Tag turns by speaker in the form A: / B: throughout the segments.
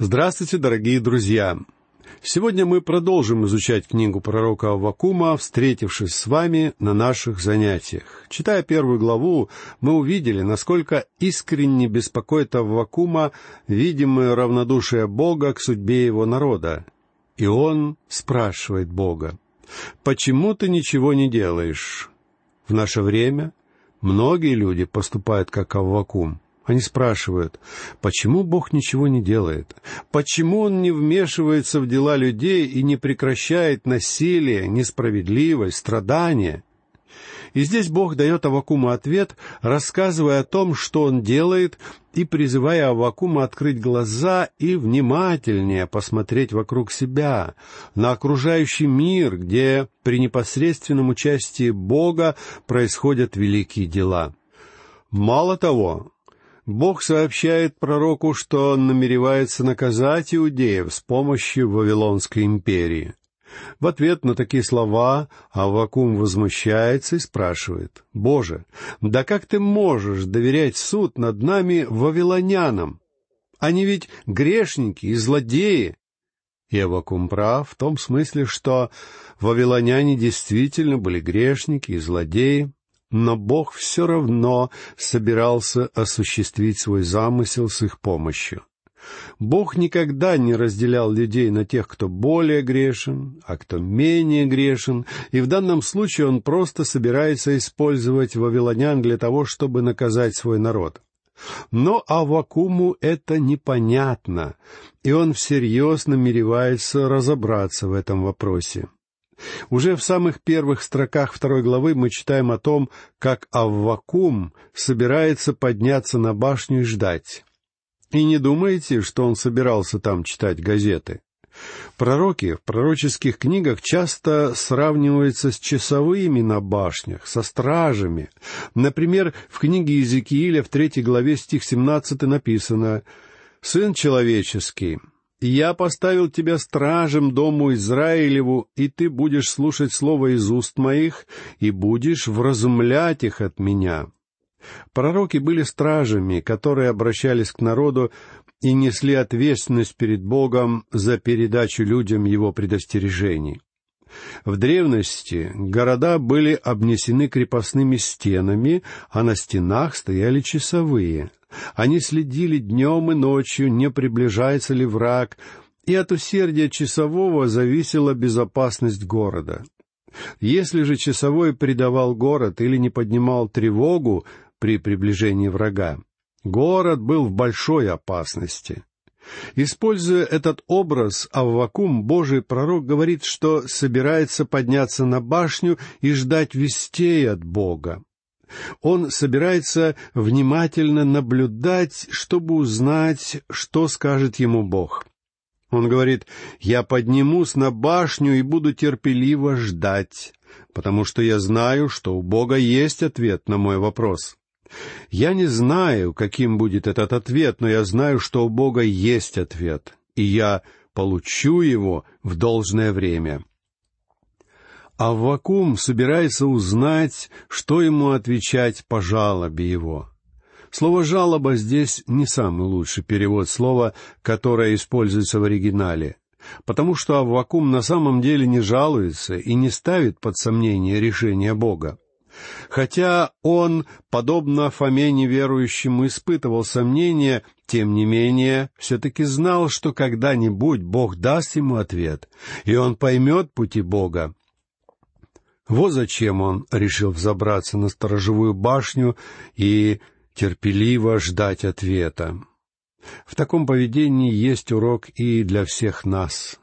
A: Здравствуйте, дорогие друзья! Сегодня мы продолжим изучать книгу пророка Аввакума, встретившись с вами на наших занятиях. Читая первую главу, мы увидели, насколько искренне беспокоит Аввакума видимое равнодушие Бога к судьбе его народа. И он спрашивает Бога, «Почему ты ничего не делаешь?» В наше время многие люди поступают как Аввакум — они спрашивают, почему Бог ничего не делает? Почему Он не вмешивается в дела людей и не прекращает насилие, несправедливость, страдания? И здесь Бог дает Авакуму ответ, рассказывая о том, что он делает, и призывая Авакума открыть глаза и внимательнее посмотреть вокруг себя, на окружающий мир, где при непосредственном участии Бога происходят великие дела. Мало того, Бог сообщает пророку, что он намеревается наказать иудеев с помощью Вавилонской империи. В ответ на такие слова Аввакум возмущается и спрашивает, «Боже, да как ты можешь доверять суд над нами вавилонянам? Они ведь грешники и злодеи». И Аввакум прав в том смысле, что вавилоняне действительно были грешники и злодеи, но Бог все равно собирался осуществить свой замысел с их помощью. Бог никогда не разделял людей на тех, кто более грешен, а кто менее грешен, и в данном случае Он просто собирается использовать вавилонян для того, чтобы наказать свой народ. Но Авакуму это непонятно, и он всерьез намеревается разобраться в этом вопросе. Уже в самых первых строках второй главы мы читаем о том, как Аввакум собирается подняться на башню и ждать. И не думайте, что он собирался там читать газеты. Пророки в пророческих книгах часто сравниваются с часовыми на башнях, со стражами. Например, в книге Иезекииля в третьей главе стих 17 написано «Сын человеческий, «Я поставил тебя стражем дому Израилеву, и ты будешь слушать слово из уст моих, и будешь вразумлять их от меня». Пророки были стражами, которые обращались к народу и несли ответственность перед Богом за передачу людям его предостережений. В древности города были обнесены крепостными стенами, а на стенах стояли часовые. Они следили днем и ночью, не приближается ли враг, и от усердия часового зависела безопасность города. Если же часовой предавал город или не поднимал тревогу при приближении врага, город был в большой опасности. Используя этот образ, Аввакум, Божий пророк, говорит, что собирается подняться на башню и ждать вестей от Бога. Он собирается внимательно наблюдать, чтобы узнать, что скажет ему Бог. Он говорит, «Я поднимусь на башню и буду терпеливо ждать, потому что я знаю, что у Бога есть ответ на мой вопрос». Я не знаю, каким будет этот ответ, но я знаю, что у Бога есть ответ, и я получу его в должное время. Аввакум собирается узнать, что ему отвечать по жалобе его. Слово «жалоба» здесь не самый лучший перевод слова, которое используется в оригинале, потому что Аввакум на самом деле не жалуется и не ставит под сомнение решение Бога. Хотя он, подобно Фоме неверующему, испытывал сомнения, тем не менее, все-таки знал, что когда-нибудь Бог даст ему ответ, и он поймет пути Бога. Вот зачем он решил взобраться на сторожевую башню и терпеливо ждать ответа. В таком поведении есть урок и для всех нас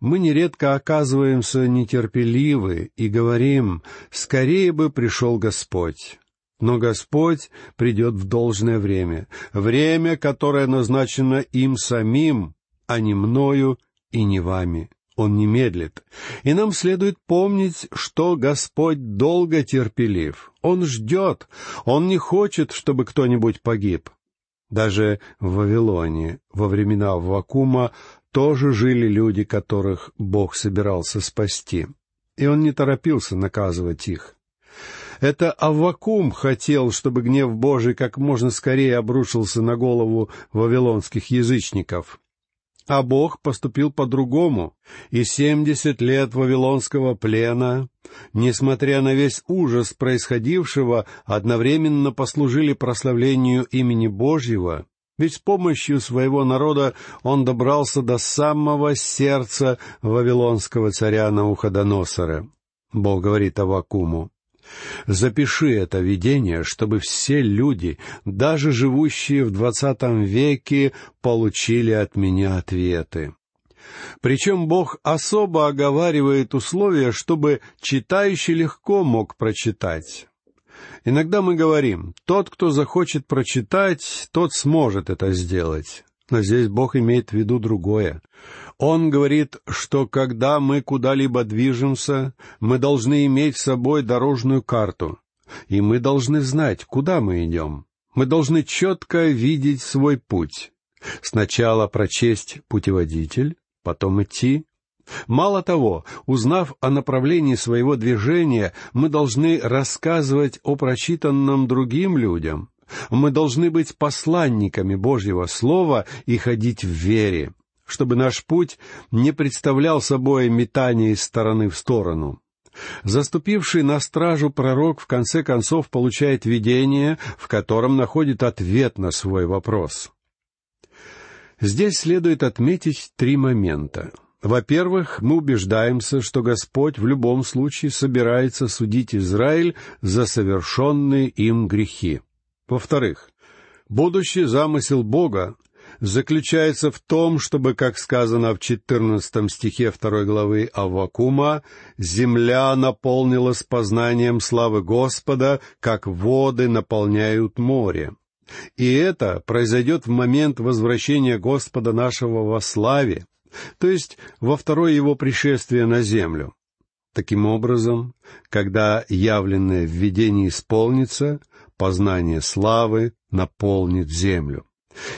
A: мы нередко оказываемся нетерпеливы и говорим «скорее бы пришел Господь». Но Господь придет в должное время, время, которое назначено им самим, а не мною и не вами. Он не медлит. И нам следует помнить, что Господь долго терпелив. Он ждет. Он не хочет, чтобы кто-нибудь погиб. Даже в Вавилоне во времена Вакума тоже жили люди, которых Бог собирался спасти, и он не торопился наказывать их. Это Аввакум хотел, чтобы гнев Божий как можно скорее обрушился на голову вавилонских язычников. А Бог поступил по-другому, и семьдесят лет вавилонского плена, несмотря на весь ужас происходившего, одновременно послужили прославлению имени Божьего, ведь с помощью своего народа он добрался до самого сердца вавилонского царя Науходоносора. Бог говорит Авакуму, Запиши это видение, чтобы все люди, даже живущие в двадцатом веке, получили от меня ответы. Причем Бог особо оговаривает условия, чтобы читающий легко мог прочитать. Иногда мы говорим, тот, кто захочет прочитать, тот сможет это сделать. Но здесь Бог имеет в виду другое. Он говорит, что когда мы куда-либо движемся, мы должны иметь с собой дорожную карту, и мы должны знать, куда мы идем. Мы должны четко видеть свой путь. Сначала прочесть путеводитель, потом идти. Мало того, узнав о направлении своего движения, мы должны рассказывать о прочитанном другим людям. Мы должны быть посланниками Божьего Слова и ходить в вере чтобы наш путь не представлял собой метание из стороны в сторону. Заступивший на стражу пророк в конце концов получает видение, в котором находит ответ на свой вопрос. Здесь следует отметить три момента. Во-первых, мы убеждаемся, что Господь в любом случае собирается судить Израиль за совершенные им грехи. Во-вторых, будущий замысел Бога заключается в том, чтобы, как сказано в четырнадцатом стихе второй главы Аввакума, «земля наполнилась познанием славы Господа, как воды наполняют море». И это произойдет в момент возвращения Господа нашего во славе, то есть во второе его пришествие на землю. Таким образом, когда явленное введение исполнится, познание славы наполнит землю.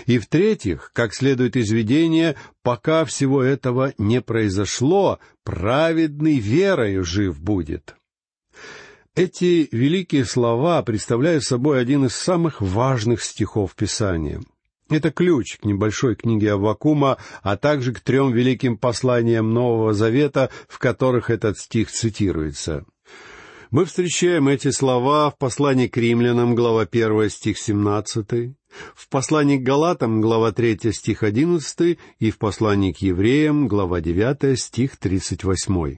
A: И в-третьих, как следует из видения, пока всего этого не произошло, праведный верою жив будет. Эти великие слова представляют собой один из самых важных стихов Писания. Это ключ к небольшой книге Аввакума, а также к трем великим посланиям Нового Завета, в которых этот стих цитируется. Мы встречаем эти слова в послании к римлянам, глава 1, стих 17, в послании к Галатам, глава 3, стих 11, и в послании к евреям, глава 9, стих 38.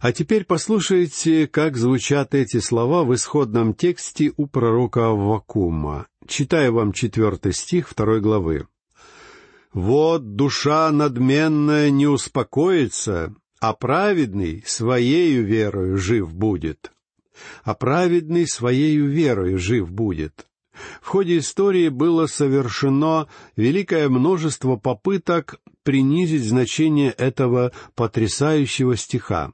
A: А теперь послушайте, как звучат эти слова в исходном тексте у пророка Аввакума. Читаю вам четвертый стих второй главы. «Вот душа надменная не успокоится, а праведный своею верою жив будет. А праведный своею верою жив будет. В ходе истории было совершено великое множество попыток принизить значение этого потрясающего стиха.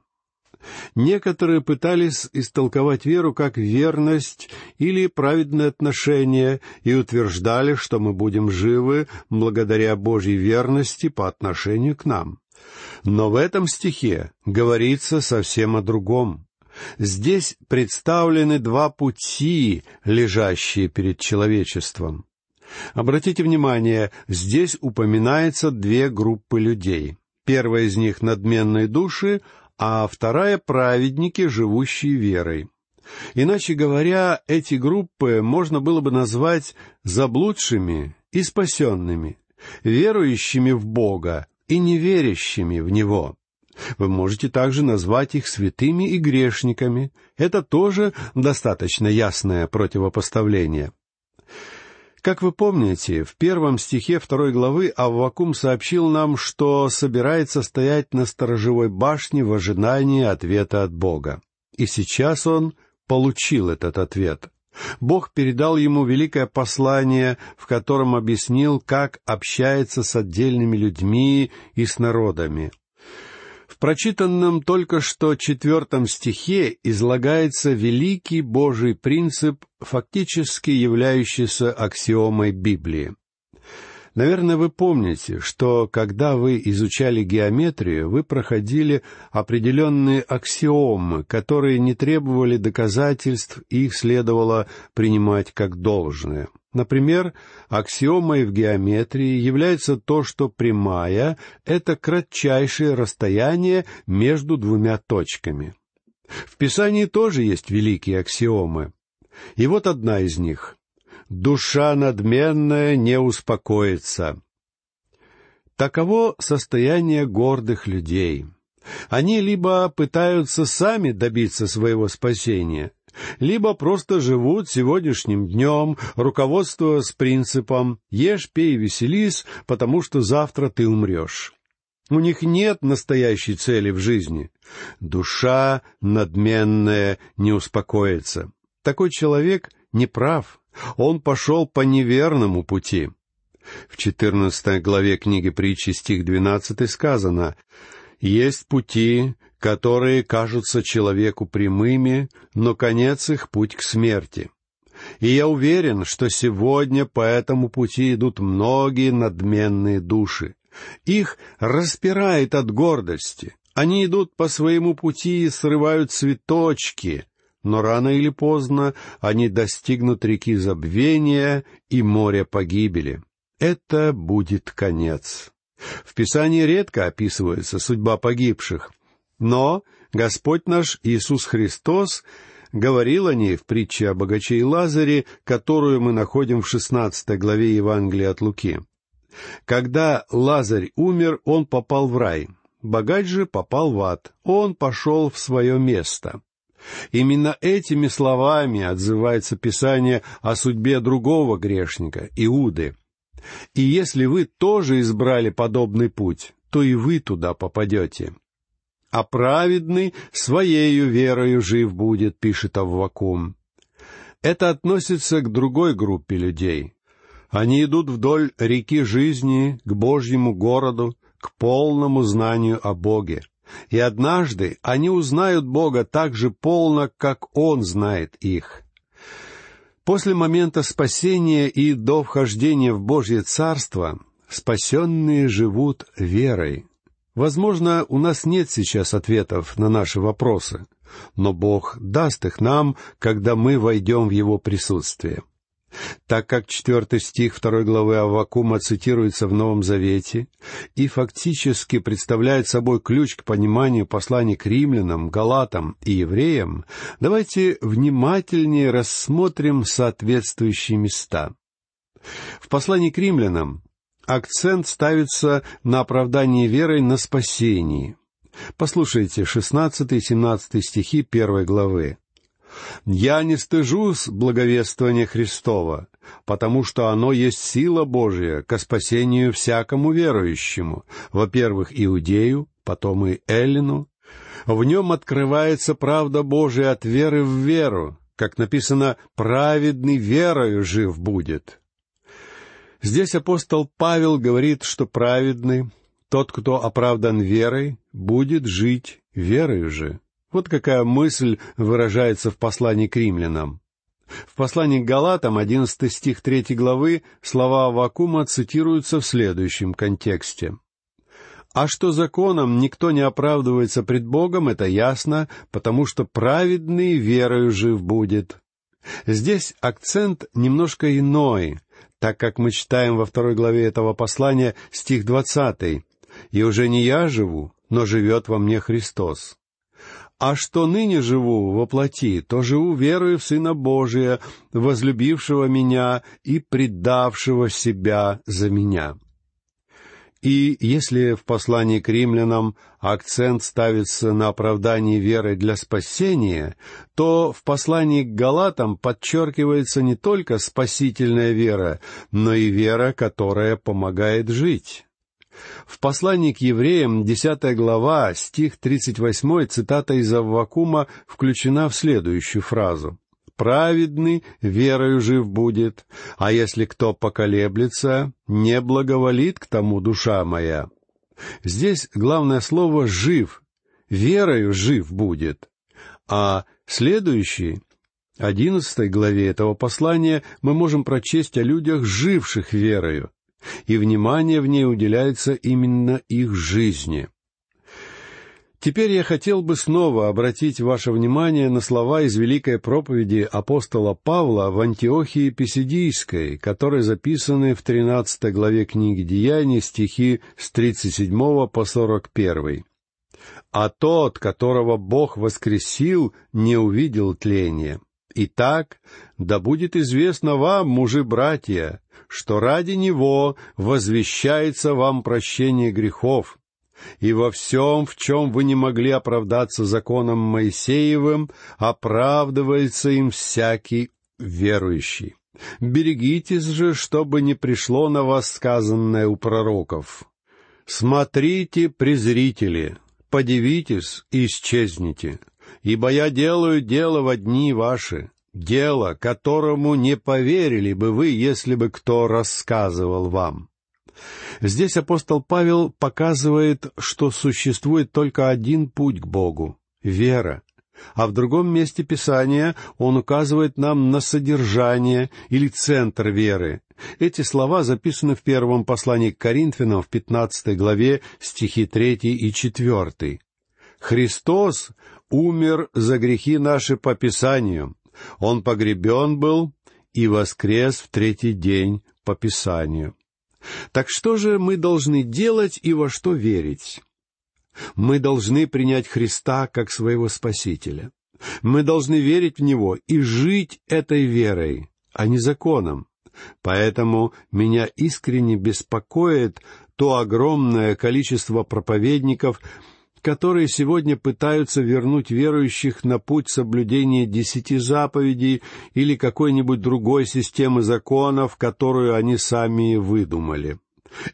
A: Некоторые пытались истолковать веру как верность или праведное отношение и утверждали, что мы будем живы благодаря Божьей верности по отношению к нам. Но в этом стихе говорится совсем о другом. Здесь представлены два пути, лежащие перед человечеством. Обратите внимание, здесь упоминается две группы людей. Первая из них — надменные души, а вторая — праведники, живущие верой. Иначе говоря, эти группы можно было бы назвать заблудшими и спасенными, верующими в Бога и неверящими в Него. Вы можете также назвать их святыми и грешниками. Это тоже достаточно ясное противопоставление. Как вы помните, в первом стихе второй главы Аввакум сообщил нам, что собирается стоять на сторожевой башне в ожидании ответа от Бога. И сейчас он получил этот ответ. Бог передал ему великое послание, в котором объяснил, как общается с отдельными людьми и с народами. В прочитанном только что четвертом стихе излагается великий Божий принцип, фактически являющийся аксиомой Библии. Наверное, вы помните, что когда вы изучали геометрию, вы проходили определенные аксиомы, которые не требовали доказательств, и их следовало принимать как должное. Например, аксиомой в геометрии является то, что прямая — это кратчайшее расстояние между двумя точками. В Писании тоже есть великие аксиомы. И вот одна из них душа надменная не успокоится. Таково состояние гордых людей. Они либо пытаются сами добиться своего спасения, либо просто живут сегодняшним днем, руководствуясь принципом «ешь, пей, веселись, потому что завтра ты умрешь». У них нет настоящей цели в жизни. Душа надменная не успокоится. Такой человек не прав. Он пошел по неверному пути. В четырнадцатой главе книги притчи стих двенадцатый сказано «Есть пути, которые кажутся человеку прямыми, но конец их путь к смерти». И я уверен, что сегодня по этому пути идут многие надменные души. Их распирает от гордости. Они идут по своему пути и срывают цветочки, но рано или поздно они достигнут реки забвения и моря погибели. Это будет конец. В Писании редко описывается судьба погибших, но Господь наш Иисус Христос говорил о ней в притче о богаче и Лазаре, которую мы находим в шестнадцатой главе Евангелия от Луки. Когда Лазарь умер, он попал в рай, богач же попал в ад, он пошел в свое место. Именно этими словами отзывается Писание о судьбе другого грешника, Иуды. И если вы тоже избрали подобный путь, то и вы туда попадете. А праведный своею верою жив будет, пишет Аввакум. Это относится к другой группе людей. Они идут вдоль реки жизни к Божьему городу, к полному знанию о Боге. И однажды они узнают Бога так же полно, как Он знает их. После момента спасения и до вхождения в Божье Царство спасенные живут верой. Возможно, у нас нет сейчас ответов на наши вопросы, но Бог даст их нам, когда мы войдем в Его присутствие. Так как четвертый стих второй главы Аввакума цитируется в Новом Завете и фактически представляет собой ключ к пониманию посланий к римлянам, галатам и евреям, давайте внимательнее рассмотрим соответствующие места. В послании к римлянам акцент ставится на оправдании верой на спасении. Послушайте 16 и 17 стихи первой главы. Я не стыжусь благовествования Христова, потому что оно есть сила Божия ко спасению всякому верующему, во-первых, иудею, потом и эллину. В нем открывается правда Божия от веры в веру, как написано «праведный верою жив будет». Здесь апостол Павел говорит, что праведный, тот, кто оправдан верой, будет жить верою же. Вот какая мысль выражается в послании к римлянам. В послании к Галатам, 11 стих 3 главы, слова Авакума цитируются в следующем контексте. «А что законом никто не оправдывается пред Богом, это ясно, потому что праведный верою жив будет». Здесь акцент немножко иной, так как мы читаем во второй главе этого послания стих двадцатый «И уже не я живу, но живет во мне Христос». А что ныне живу во плоти, то живу верою в Сына Божия, возлюбившего меня и предавшего себя за меня. И если в послании к римлянам акцент ставится на оправдании веры для спасения, то в послании к галатам подчеркивается не только спасительная вера, но и вера, которая помогает жить. В послании к евреям, десятая глава, стих тридцать восьмой, цитата из Аввакума включена в следующую фразу. «Праведный верою жив будет, а если кто поколеблется, не благоволит к тому душа моя». Здесь главное слово «жив», верою жив будет. А следующий, одиннадцатой главе этого послания мы можем прочесть о людях, живших верою. И внимание в ней уделяется именно их жизни. Теперь я хотел бы снова обратить ваше внимание на слова из великой проповеди апостола Павла в Антиохии Писидийской, которые записаны в 13 главе книги Деяний, стихи с 37 по 41. «А тот, которого Бог воскресил, не увидел тления. Итак, да будет известно вам, мужи-братья, что ради Него возвещается вам прощение грехов, и во всем, в чем вы не могли оправдаться законом Моисеевым, оправдывается им всякий верующий. Берегитесь же, чтобы не пришло на вас сказанное у пророков. Смотрите, презрители, подивитесь и исчезните, ибо я делаю дело в дни ваши, дело, которому не поверили бы вы, если бы кто рассказывал вам. Здесь апостол Павел показывает, что существует только один путь к Богу — вера. А в другом месте Писания он указывает нам на содержание или центр веры. Эти слова записаны в первом послании к Коринфянам в пятнадцатой главе стихи третий и четвертый. «Христос умер за грехи наши по Писанию. Он погребен был и воскрес в третий день по Писанию». Так что же мы должны делать и во что верить? Мы должны принять Христа как своего Спасителя. Мы должны верить в Него и жить этой верой, а не законом. Поэтому меня искренне беспокоит то огромное количество проповедников, которые сегодня пытаются вернуть верующих на путь соблюдения десяти заповедей или какой-нибудь другой системы законов, которую они сами выдумали.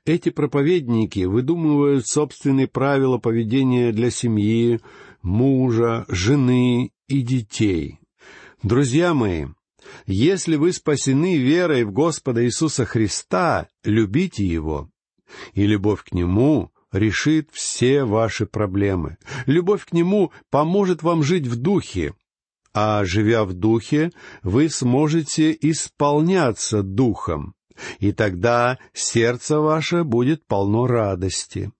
A: Эти проповедники выдумывают собственные правила поведения для семьи, мужа, жены и детей. Друзья мои, если вы спасены верой в Господа Иисуса Христа, любите Его, и любовь к Нему решит все ваши проблемы. Любовь к Нему поможет вам жить в духе, а живя в духе, вы сможете исполняться духом, и тогда сердце ваше будет полно радости.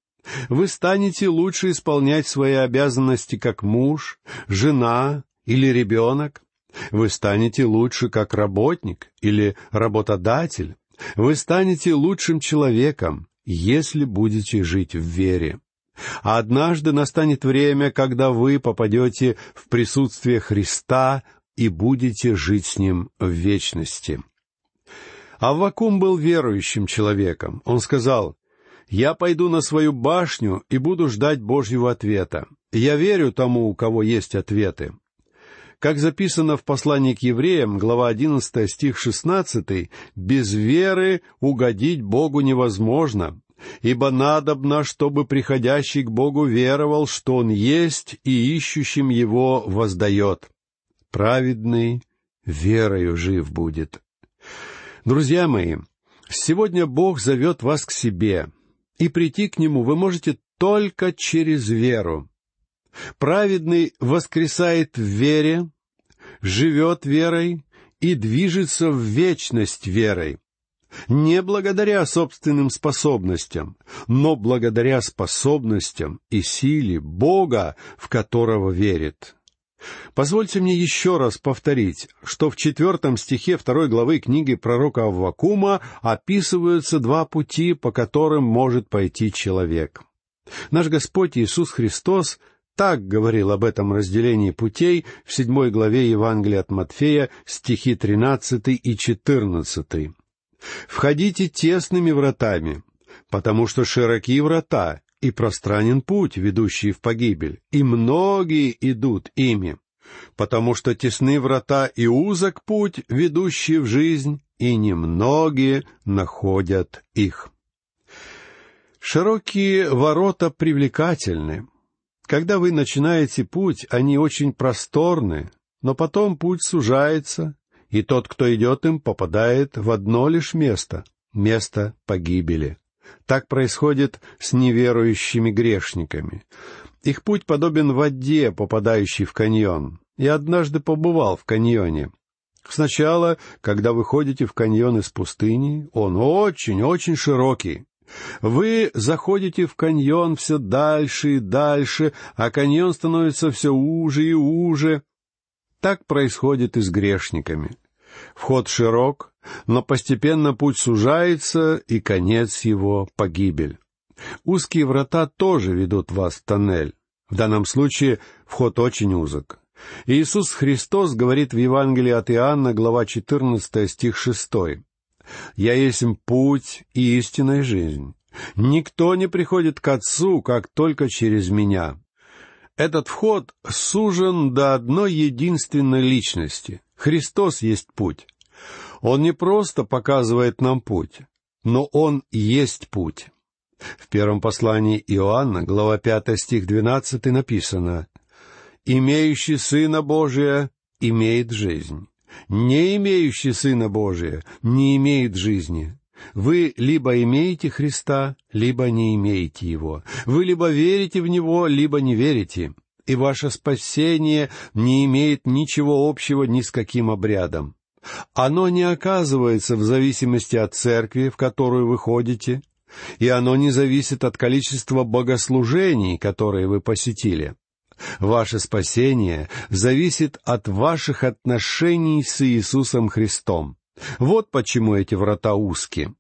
A: Вы станете лучше исполнять свои обязанности как муж, жена или ребенок. Вы станете лучше как работник или работодатель. Вы станете лучшим человеком, если будете жить в вере. Однажды настанет время, когда вы попадете в присутствие Христа и будете жить с Ним в вечности. Аввакум был верующим человеком. Он сказал, «Я пойду на свою башню и буду ждать Божьего ответа. Я верю тому, у кого есть ответы. Как записано в послании к евреям, глава 11, стих 16, «Без веры угодить Богу невозможно, ибо надобно, чтобы приходящий к Богу веровал, что Он есть, и ищущим Его воздает. Праведный верою жив будет». Друзья мои, сегодня Бог зовет вас к себе, и прийти к Нему вы можете только через веру. Праведный воскресает в вере, живет верой и движется в вечность верой. Не благодаря собственным способностям, но благодаря способностям и силе Бога, в которого верит. Позвольте мне еще раз повторить, что в четвертом стихе второй главы книги пророка Аввакума описываются два пути, по которым может пойти человек. Наш Господь Иисус Христос так говорил об этом разделении путей в седьмой главе Евангелия от Матфея, стихи тринадцатый и четырнадцатый. «Входите тесными вратами, потому что широки врата, и пространен путь, ведущий в погибель, и многие идут ими, потому что тесны врата и узок путь, ведущий в жизнь, и немногие находят их». Широкие ворота привлекательны, когда вы начинаете путь, они очень просторны, но потом путь сужается, и тот, кто идет им, попадает в одно лишь место — место погибели. Так происходит с неверующими грешниками. Их путь подобен воде, попадающей в каньон. Я однажды побывал в каньоне. Сначала, когда вы ходите в каньон из пустыни, он очень-очень широкий. Вы заходите в каньон все дальше и дальше, а каньон становится все уже и уже. Так происходит и с грешниками. Вход широк, но постепенно путь сужается, и конец его — погибель. Узкие врата тоже ведут вас в тоннель. В данном случае вход очень узок. Иисус Христос говорит в Евангелии от Иоанна, глава 14, стих 6. «Я есть путь и истинная жизнь. Никто не приходит к Отцу, как только через Меня». Этот вход сужен до одной единственной личности. Христос есть путь. Он не просто показывает нам путь, но Он есть путь. В первом послании Иоанна, глава 5, стих 12 написано «Имеющий Сына Божия имеет жизнь, не имеющий Сына Божия не имеет жизни». Вы либо имеете Христа, либо не имеете Его. Вы либо верите в Него, либо не верите. И ваше спасение не имеет ничего общего ни с каким обрядом. Оно не оказывается в зависимости от церкви, в которую вы ходите, и оно не зависит от количества богослужений, которые вы посетили. Ваше спасение зависит от ваших отношений с Иисусом Христом. Вот почему эти врата узкие.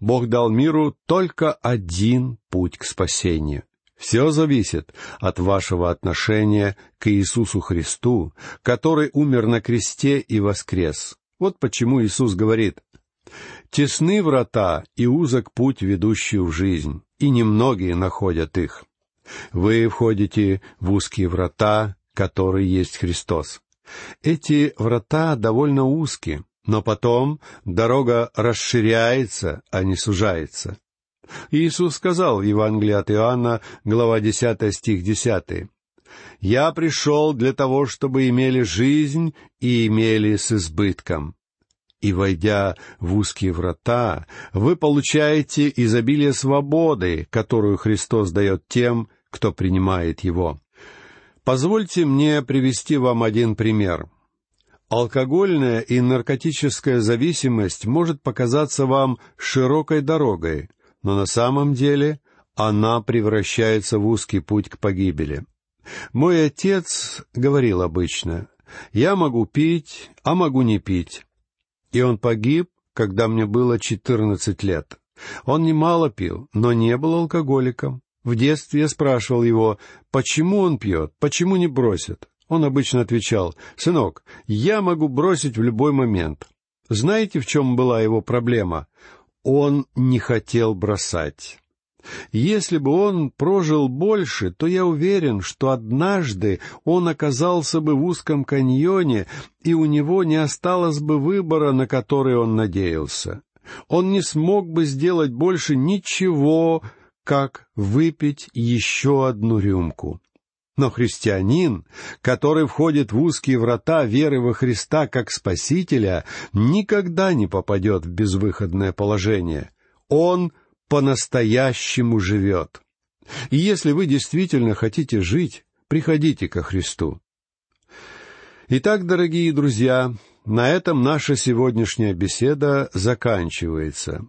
A: Бог дал миру только один путь к спасению. Все зависит от вашего отношения к Иисусу Христу, который умер на кресте и воскрес. Вот почему Иисус говорит, «Тесны врата и узок путь, ведущий в жизнь, и немногие находят их. Вы входите в узкие врата, которые есть Христос. Эти врата довольно узкие, но потом дорога расширяется, а не сужается. Иисус сказал в Евангелии от Иоанна, глава 10, стих 10, «Я пришел для того, чтобы имели жизнь и имели с избытком». И, войдя в узкие врата, вы получаете изобилие свободы, которую Христос дает тем, кто принимает его. Позвольте мне привести вам один пример. Алкогольная и наркотическая зависимость может показаться вам широкой дорогой, но на самом деле она превращается в узкий путь к погибели. Мой отец говорил обычно, «Я могу пить, а могу не пить». И он погиб, когда мне было четырнадцать лет. Он немало пил, но не был алкоголиком. В детстве я спрашивал его, почему он пьет, почему не бросит. Он обычно отвечал, «Сынок, я могу бросить в любой момент». Знаете, в чем была его проблема? он не хотел бросать. Если бы он прожил больше, то я уверен, что однажды он оказался бы в узком каньоне, и у него не осталось бы выбора, на который он надеялся. Он не смог бы сделать больше ничего, как выпить еще одну рюмку. Но христианин, который входит в узкие врата веры во Христа как Спасителя, никогда не попадет в безвыходное положение. Он по-настоящему живет. И если вы действительно хотите жить, приходите ко Христу. Итак, дорогие друзья, на этом наша сегодняшняя беседа заканчивается.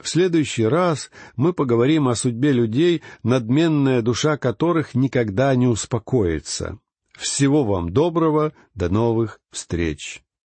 A: В следующий раз мы поговорим о судьбе людей, надменная душа которых никогда не успокоится. Всего вам доброго, до новых встреч!